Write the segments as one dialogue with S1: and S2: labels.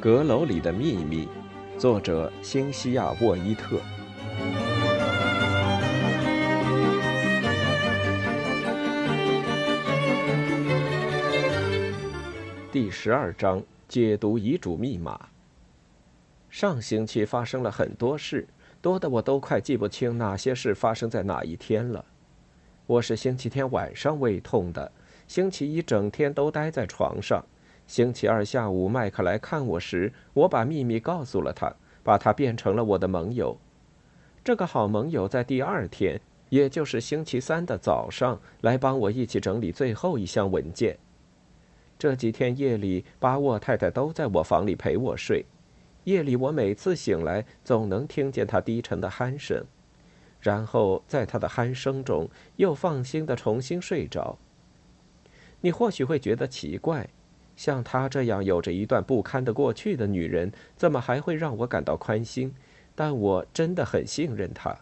S1: 阁楼里的秘密，作者星西亚·沃伊特。第十二章：解读遗嘱密码。上星期发生了很多事，多的我都快记不清哪些事发生在哪一天了。我是星期天晚上胃痛的，星期一整天都待在床上。星期二下午，麦克来看我时，我把秘密告诉了他，把他变成了我的盟友。这个好盟友在第二天，也就是星期三的早上，来帮我一起整理最后一项文件。这几天夜里，巴沃太太都在我房里陪我睡。夜里，我每次醒来，总能听见她低沉的鼾声，然后在她的鼾声中，又放心的重新睡着。你或许会觉得奇怪。像她这样有着一段不堪的过去的女人，怎么还会让我感到宽心？但我真的很信任她。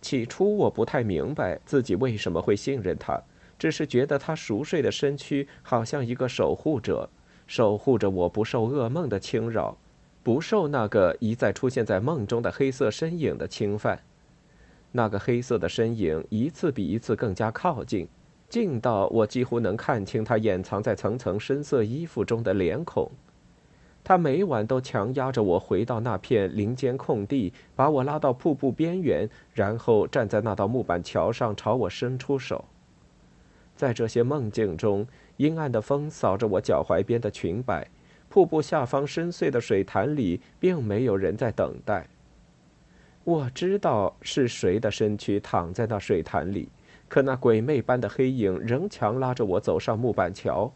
S1: 起初我不太明白自己为什么会信任她，只是觉得他熟睡的身躯好像一个守护者，守护着我不受噩梦的侵扰，不受那个一再出现在梦中的黑色身影的侵犯。那个黑色的身影一次比一次更加靠近。近到我几乎能看清他掩藏在层层深色衣服中的脸孔。他每晚都强压着我回到那片林间空地，把我拉到瀑布边缘，然后站在那道木板桥上朝我伸出手。在这些梦境中，阴暗的风扫着我脚踝边的裙摆，瀑布下方深邃的水潭里并没有人在等待。我知道是谁的身躯躺在那水潭里。可那鬼魅般的黑影仍强拉着我走上木板桥。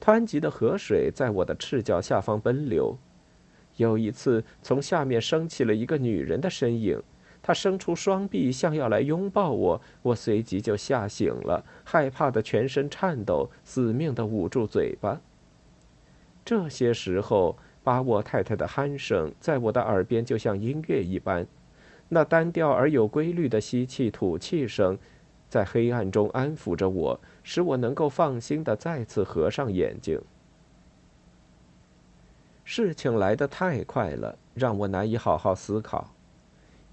S1: 湍急的河水在我的赤脚下方奔流。有一次，从下面升起了一个女人的身影，他伸出双臂，像要来拥抱我。我随即就吓醒了，害怕的全身颤抖，死命的捂住嘴巴。这些时候，巴沃太太的鼾声在我的耳边就像音乐一般。那单调而有规律的吸气、吐气声，在黑暗中安抚着我，使我能够放心的再次合上眼睛。事情来得太快了，让我难以好好思考。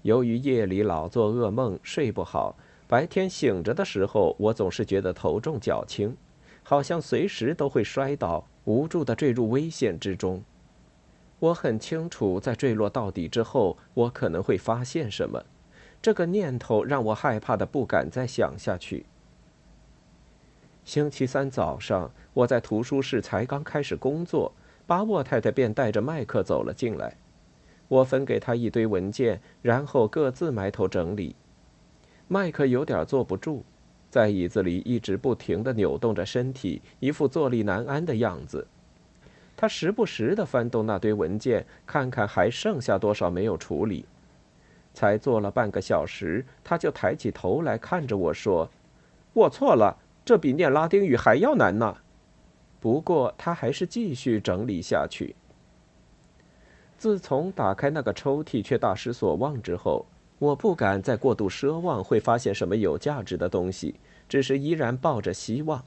S1: 由于夜里老做噩梦，睡不好，白天醒着的时候，我总是觉得头重脚轻，好像随时都会摔倒，无助的坠入危险之中。我很清楚，在坠落到底之后，我可能会发现什么。这个念头让我害怕的不敢再想下去。星期三早上，我在图书室才刚开始工作，巴沃太太便带着麦克走了进来。我分给他一堆文件，然后各自埋头整理。麦克有点坐不住，在椅子里一直不停地扭动着身体，一副坐立难安的样子。他时不时地翻动那堆文件，看看还剩下多少没有处理。才做了半个小时，他就抬起头来看着我说：“我错了，这比念拉丁语还要难呢。”不过他还是继续整理下去。自从打开那个抽屉却大失所望之后，我不敢再过度奢望会发现什么有价值的东西，只是依然抱着希望。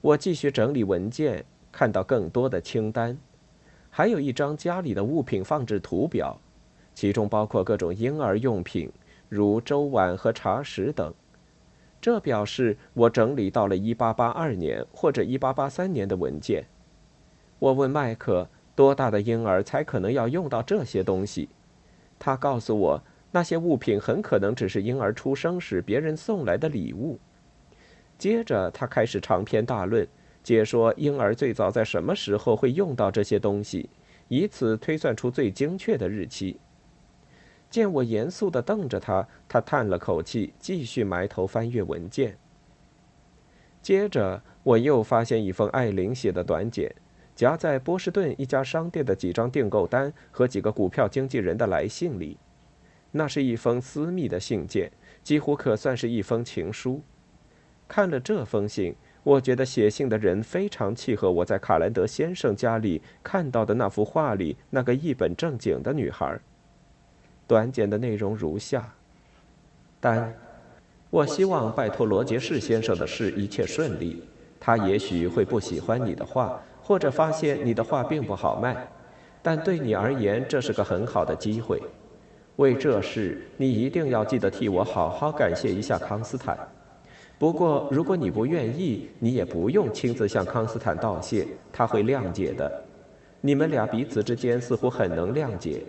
S1: 我继续整理文件。看到更多的清单，还有一张家里的物品放置图表，其中包括各种婴儿用品，如粥碗和茶匙等。这表示我整理到了1882年或者1883年的文件。我问麦克，多大的婴儿才可能要用到这些东西？他告诉我，那些物品很可能只是婴儿出生时别人送来的礼物。接着，他开始长篇大论。解说婴儿最早在什么时候会用到这些东西，以此推算出最精确的日期。见我严肃地瞪着他，他叹了口气，继续埋头翻阅文件。接着，我又发现一封艾琳写的短简，夹在波士顿一家商店的几张订购单和几个股票经纪人的来信里。那是一封私密的信件，几乎可算是一封情书。看了这封信。我觉得写信的人非常契合我在卡兰德先生家里看到的那幅画里那个一本正经的女孩。短简的内容如下：丹，我希望拜托罗杰士先生的事一切顺利。他也许会不喜欢你的画，或者发现你的画并不好卖，但对你而言这是个很好的机会。为这事，你一定要记得替我好好感谢一下康斯坦。不过，如果你不愿意，你也不用亲自向康斯坦道谢，他会谅解的。你们俩彼此之间似乎很能谅解。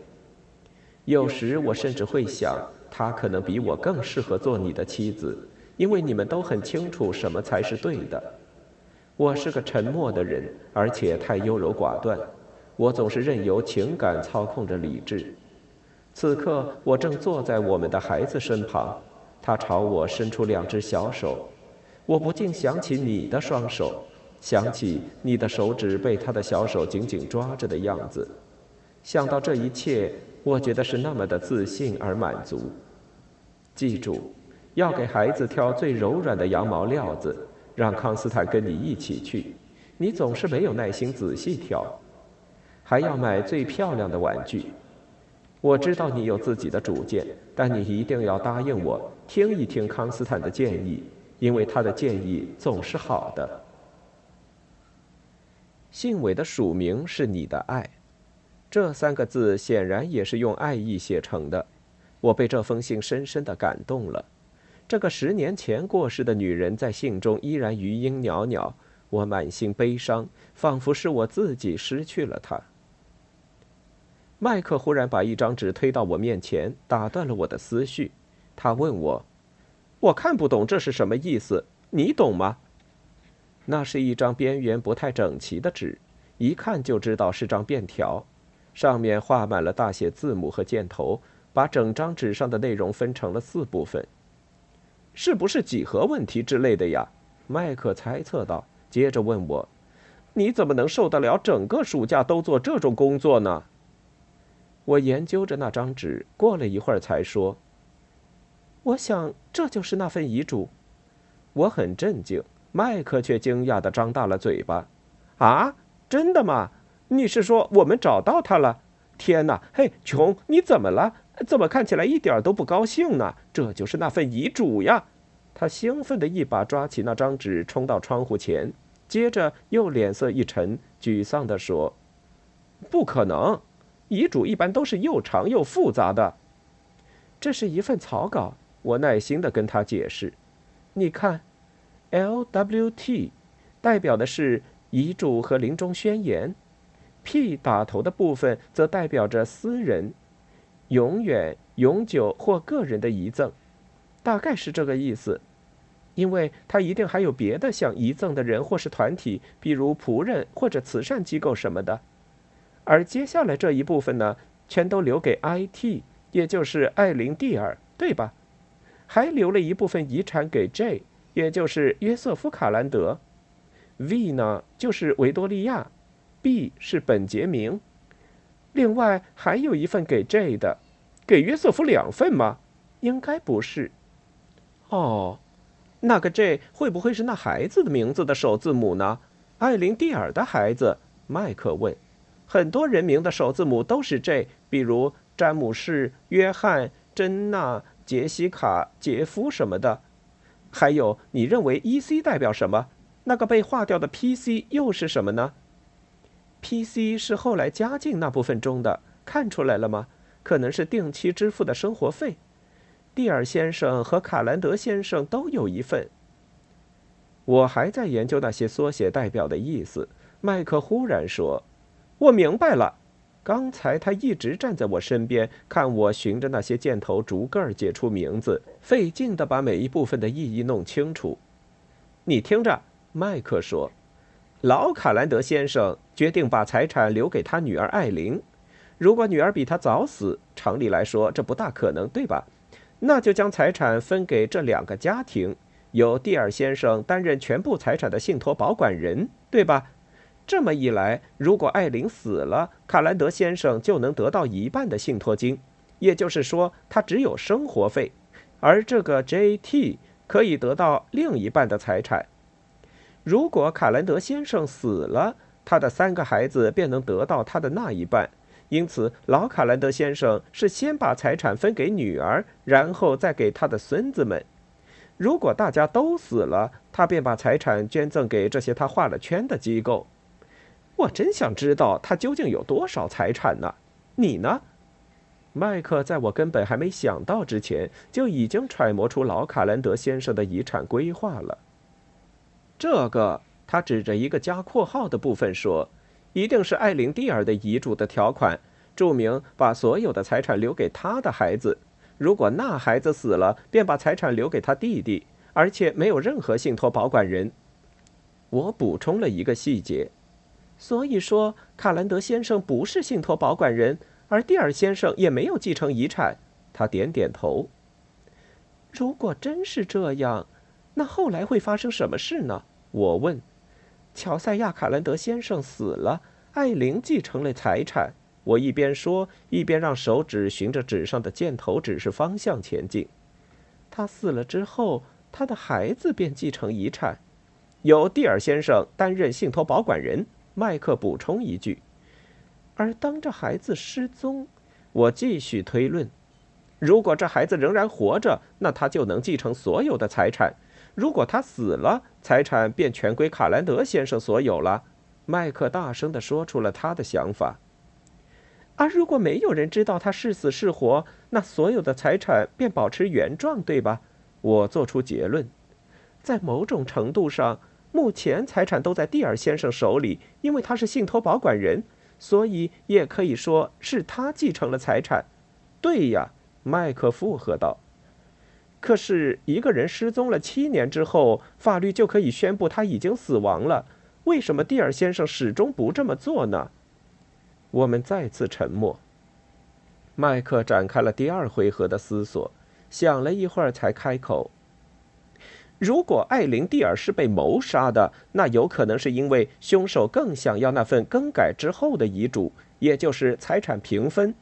S1: 有时我甚至会想，他可能比我更适合做你的妻子，因为你们都很清楚什么才是对的。我是个沉默的人，而且太优柔寡断。我总是任由情感操控着理智。此刻，我正坐在我们的孩子身旁，他朝我伸出两只小手。我不禁想起你的双手，想起你的手指被他的小手紧紧抓着的样子。想到这一切，我觉得是那么的自信而满足。记住，要给孩子挑最柔软的羊毛料子。让康斯坦跟你一起去，你总是没有耐心仔细挑，还要买最漂亮的玩具。我知道你有自己的主见，但你一定要答应我，听一听康斯坦的建议，因为他的建议总是好的。信尾的署名是你的爱，这三个字显然也是用爱意写成的。我被这封信深深的感动了。这个十年前过世的女人在信中依然余音袅袅，我满心悲伤，仿佛是我自己失去了她。麦克忽然把一张纸推到我面前，打断了我的思绪。他问我：“我看不懂这是什么意思，你懂吗？”那是一张边缘不太整齐的纸，一看就知道是张便条，上面画满了大写字母和箭头，把整张纸上的内容分成了四部分。是不是几何问题之类的呀？麦克猜测道，接着问我：“你怎么能受得了整个暑假都做这种工作呢？”我研究着那张纸，过了一会儿才说：“我想这就是那份遗嘱。”我很震惊，麦克却惊讶的张大了嘴巴：“啊，真的吗？你是说我们找到他了？天哪！嘿，琼，你怎么了？”怎么看起来一点都不高兴呢？这就是那份遗嘱呀！他兴奋地一把抓起那张纸，冲到窗户前，接着又脸色一沉，沮丧地说：“不可能，遗嘱一般都是又长又复杂的。这是一份草稿。”我耐心地跟他解释：“你看，L W T 代表的是遗嘱和临终宣言，P 打头的部分则代表着私人。”永远、永久或个人的遗赠，大概是这个意思，因为他一定还有别的想遗赠的人或是团体，比如仆人或者慈善机构什么的。而接下来这一部分呢，全都留给 I.T，也就是艾琳·蒂尔，对吧？还留了一部分遗产给 J，也就是约瑟夫·卡兰德。V 呢，就是维多利亚；B 是本杰明。另外还有一份给 J 的。给约瑟夫两份吗？应该不是。哦，那个 J 会不会是那孩子的名字的首字母呢？艾琳·蒂尔的孩子，麦克问。很多人名的首字母都是 J，比如詹姆士、约翰、珍娜、杰西卡、杰夫什么的。还有，你认为 E.C 代表什么？那个被划掉的 P.C 又是什么呢？P.C 是后来加进那部分中的，看出来了吗？可能是定期支付的生活费，蒂尔先生和卡兰德先生都有一份。我还在研究那些缩写代表的意思。麦克忽然说：“我明白了。”刚才他一直站在我身边，看我循着那些箭头逐个儿解出名字，费劲地把每一部分的意义弄清楚。你听着，麦克说：“老卡兰德先生决定把财产留给他女儿艾琳。”如果女儿比他早死，常理来说这不大可能，对吧？那就将财产分给这两个家庭，由蒂尔先生担任全部财产的信托保管人，对吧？这么一来，如果艾琳死了，卡兰德先生就能得到一半的信托金，也就是说，他只有生活费，而这个 J.T. 可以得到另一半的财产。如果卡兰德先生死了，他的三个孩子便能得到他的那一半。因此，老卡兰德先生是先把财产分给女儿，然后再给他的孙子们。如果大家都死了，他便把财产捐赠给这些他画了圈的机构。我真想知道他究竟有多少财产呢？你呢？麦克在我根本还没想到之前，就已经揣摩出老卡兰德先生的遗产规划了。这个，他指着一个加括号的部分说。一定是艾琳蒂尔的遗嘱的条款，注明把所有的财产留给他的孩子。如果那孩子死了，便把财产留给他弟弟，而且没有任何信托保管人。我补充了一个细节，所以说卡兰德先生不是信托保管人，而蒂尔先生也没有继承遗产。他点点头。如果真是这样，那后来会发生什么事呢？我问。乔赛亚·卡兰德先生死了，艾琳继承了财产。我一边说，一边让手指循着纸上的箭头指示方向前进。他死了之后，他的孩子便继承遗产，由蒂尔先生担任信托保管人。麦克补充一句。而当这孩子失踪，我继续推论：如果这孩子仍然活着，那他就能继承所有的财产。如果他死了，财产便全归卡兰德先生所有了。麦克大声地说出了他的想法。而如果没有人知道他是死是活，那所有的财产便保持原状，对吧？我做出结论。在某种程度上，目前财产都在蒂尔先生手里，因为他是信托保管人，所以也可以说是他继承了财产。对呀，麦克附和道。可是，一个人失踪了七年之后，法律就可以宣布他已经死亡了。为什么蒂尔先生始终不这么做呢？我们再次沉默。麦克展开了第二回合的思索，想了一会儿才开口：“如果艾琳·蒂尔是被谋杀的，那有可能是因为凶手更想要那份更改之后的遗嘱，也就是财产平分。”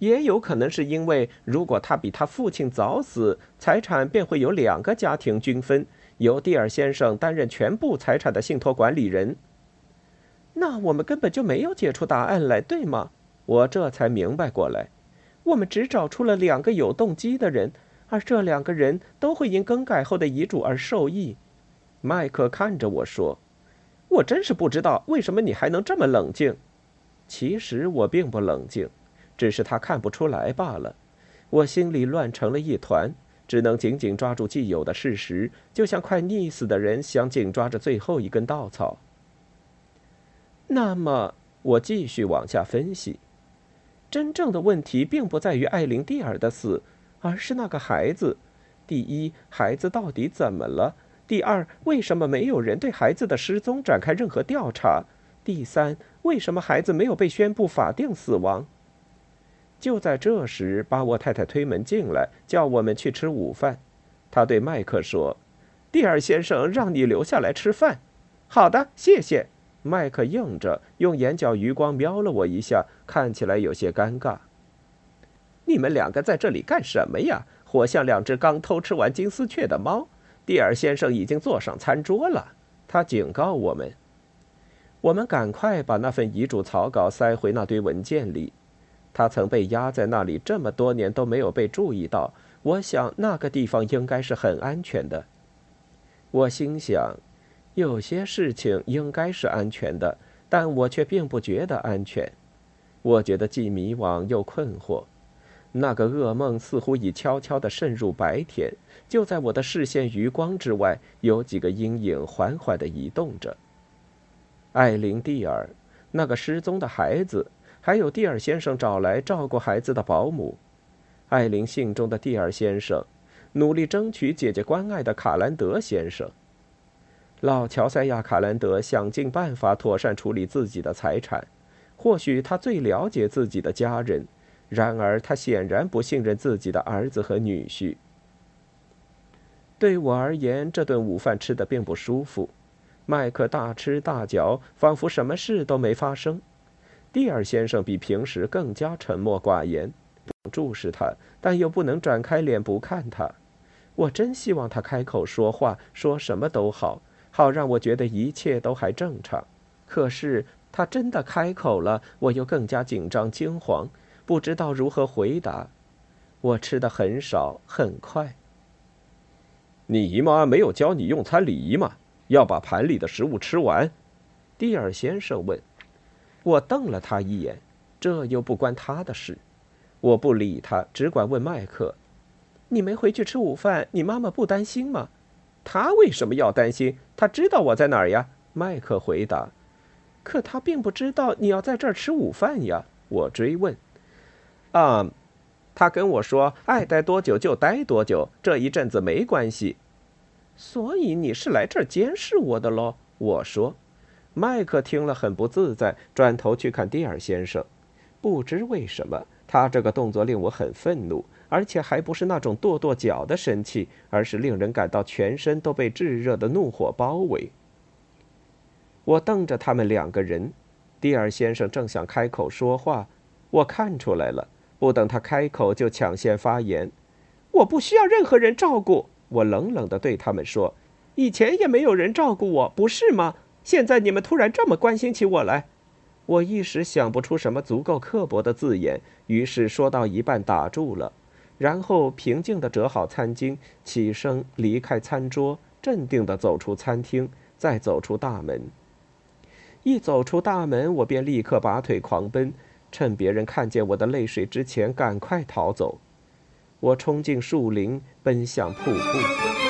S1: 也有可能是因为，如果他比他父亲早死，财产便会有两个家庭均分，由蒂尔先生担任全部财产的信托管理人。那我们根本就没有解出答案来，对吗？我这才明白过来，我们只找出了两个有动机的人，而这两个人都会因更改后的遗嘱而受益。麦克看着我说：“我真是不知道为什么你还能这么冷静。”其实我并不冷静。只是他看不出来罢了，我心里乱成了一团，只能紧紧抓住既有的事实，就像快溺死的人想紧抓着最后一根稻草。那么，我继续往下分析，真正的问题并不在于艾琳蒂尔的死，而是那个孩子。第一，孩子到底怎么了？第二，为什么没有人对孩子的失踪展开任何调查？第三，为什么孩子没有被宣布法定死亡？就在这时，巴沃太太推门进来，叫我们去吃午饭。他对麦克说：“蒂尔先生让你留下来吃饭。”“好的，谢谢。”麦克应着，用眼角余光瞄了我一下，看起来有些尴尬。“你们两个在这里干什么呀？活像两只刚偷吃完金丝雀的猫。”蒂尔先生已经坐上餐桌了，他警告我们。我们赶快把那份遗嘱草稿塞回那堆文件里。他曾被压在那里这么多年都没有被注意到，我想那个地方应该是很安全的。我心想，有些事情应该是安全的，但我却并不觉得安全。我觉得既迷惘又困惑。那个噩梦似乎已悄悄地渗入白天，就在我的视线余光之外，有几个阴影缓缓地移动着。艾琳蒂尔，那个失踪的孩子。还有蒂尔先生找来照顾孩子的保姆，艾琳信中的蒂尔先生，努力争取姐姐关爱的卡兰德先生。老乔塞亚·卡兰德想尽办法妥善处理自己的财产，或许他最了解自己的家人，然而他显然不信任自己的儿子和女婿。对我而言，这顿午饭吃得并不舒服，麦克大吃大嚼，仿佛什么事都没发生。蒂尔先生比平时更加沉默寡言，注视他，但又不能转开脸不看他。我真希望他开口说话，说什么都好，好好让我觉得一切都还正常。可是他真的开口了，我又更加紧张惊慌，不知道如何回答。我吃的很少，很快。
S2: 你姨妈没有教你用餐礼仪吗？要把盘里的食物吃完。
S1: 蒂尔先生问。我瞪了他一眼，这又不关他的事。我不理他，只管问麦克：“你没回去吃午饭，你妈妈不担心吗？”他为什么要担心？他知道我在哪儿呀。麦克回答。可他并不知道你要在这儿吃午饭呀。我追问。啊，他跟我说，爱待多久就待多久，这一阵子没关系。所以你是来这儿监视我的喽？我说。麦克听了很不自在，转头去看蒂尔先生。不知为什么，他这个动作令我很愤怒，而且还不是那种跺跺脚的生气，而是令人感到全身都被炙热的怒火包围。我瞪着他们两个人，蒂尔先生正想开口说话，我看出来了。不等他开口，就抢先发言：“我不需要任何人照顾。”我冷冷地对他们说：“以前也没有人照顾我，不是吗？现在你们突然这么关心起我来。”我一时想不出什么足够刻薄的字眼，于是说到一半打住了，然后平静地折好餐巾，起身离开餐桌，镇定地走出餐厅，再走出大门。一走出大门，我便立刻拔腿狂奔，趁别人看见我的泪水之前赶快逃走。我冲进树林，奔向瀑布。